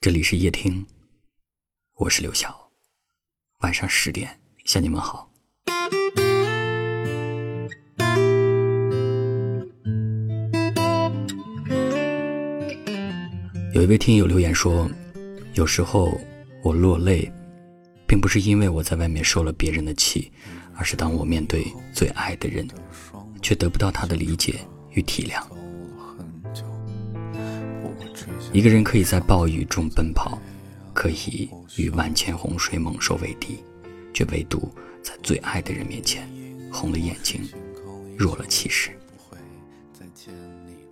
这里是夜听，我是刘晓。晚上十点向你们好。有一位听友留言说：“有时候我落泪，并不是因为我在外面受了别人的气，而是当我面对最爱的人，却得不到他的理解与体谅。”一个人可以在暴雨中奔跑，可以与万千洪水猛兽为敌，却唯独在最爱的人面前红了眼睛，弱了气势。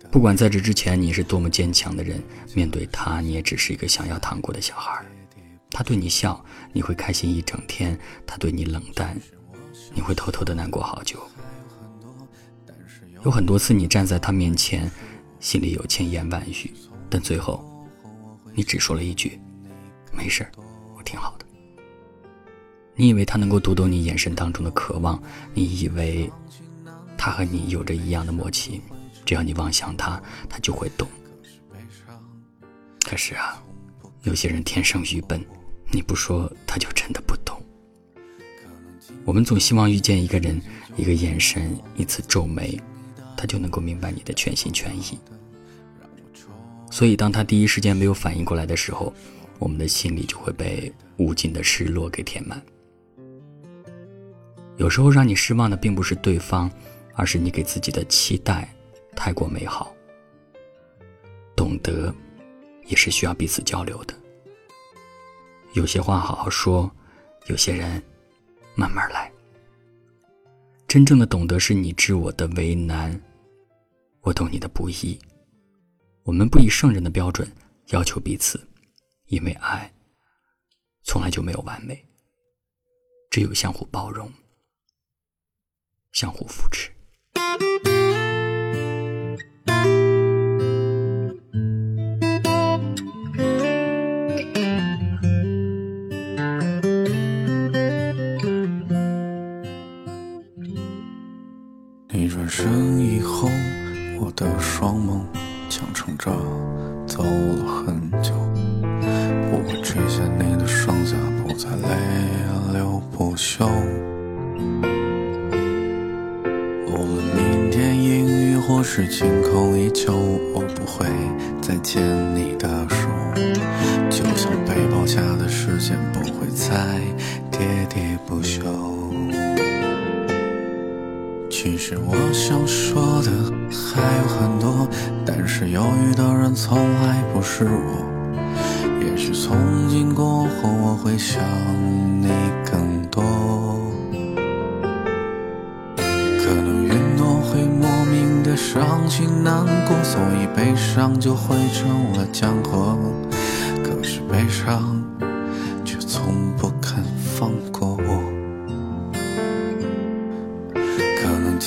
不管在这之前你是多么坚强的人，面对他，你也只是一个想要糖果的小孩。他对你笑，你会开心一整天；他对你冷淡，你会偷偷的难过好久。有很多次，你站在他面前，心里有千言万语。但最后，你只说了一句：“没事我挺好的。”你以为他能够读懂你眼神当中的渴望，你以为他和你有着一样的默契，只要你望向他，他就会懂。可是啊，有些人天生愚笨，你不说他就真的不懂。我们总希望遇见一个人，一个眼神，一次皱眉，他就能够明白你的全心全意。所以，当他第一时间没有反应过来的时候，我们的心里就会被无尽的失落给填满。有时候让你失望的并不是对方，而是你给自己的期待太过美好。懂得，也是需要彼此交流的。有些话好好说，有些人慢慢来。真正的懂得，是你知我的为难，我懂你的不易。我们不以圣人的标准要求彼此，因为爱从来就没有完美，只有相互包容、相互扶持。撑着走了很久，不会垂下你的双颊，不再泪流不休。无论明天阴雨或是晴空依旧，我不会再牵你的手，就像背包下的时间不会再喋喋不休。其实我想说的还有很多，但是犹豫的人从来不是我。也许从今过后我会想你更多，可能云朵会莫名的伤心难过，所以悲伤就汇成了江河。可是悲伤却从不肯放过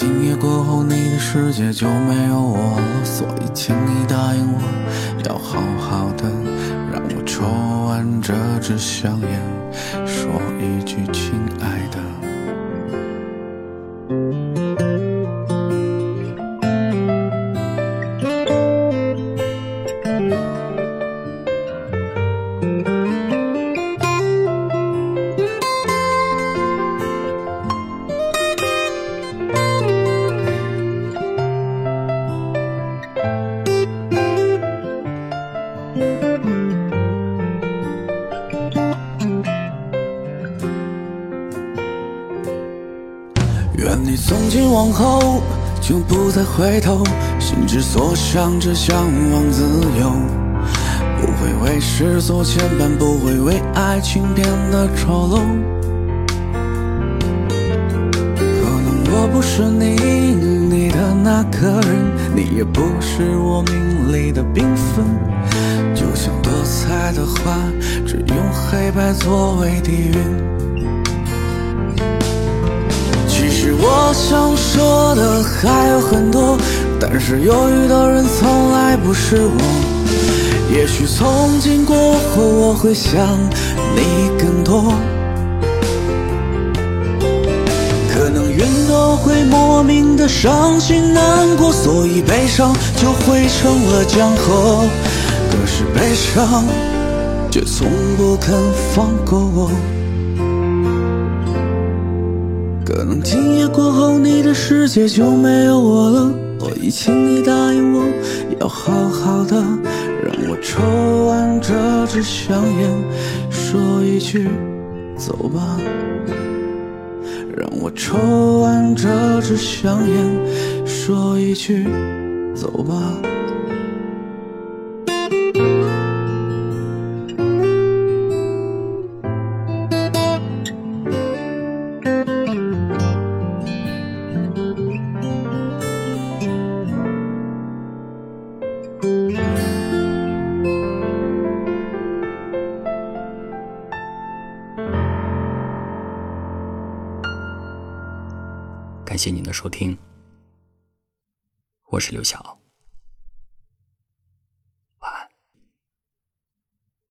今夜过后，你的世界就没有我了，所以请你答应我，要好好的，让我抽完这支香烟，说一句亲爱的。今往后就不再回头，心之所向着向往自由，不会为世俗牵绊，不会为爱情变得丑陋。可能我不是你你的那个人，你也不是我命里的缤纷，就像多彩的花，只用黑白作为底蕴。我想说的还有很多，但是犹豫的人从来不是我。也许从今过后我会想你更多，可能云朵会莫名的伤心难过，所以悲伤就汇成了江河。可是悲伤却从不肯放过我。可能今夜过后，你的世界就没有我了。所以，请你答应我，要好好的，让我抽完这支香烟，说一句走吧。让我抽完这支香烟，说一句走吧。感谢您的收听，我是刘晓。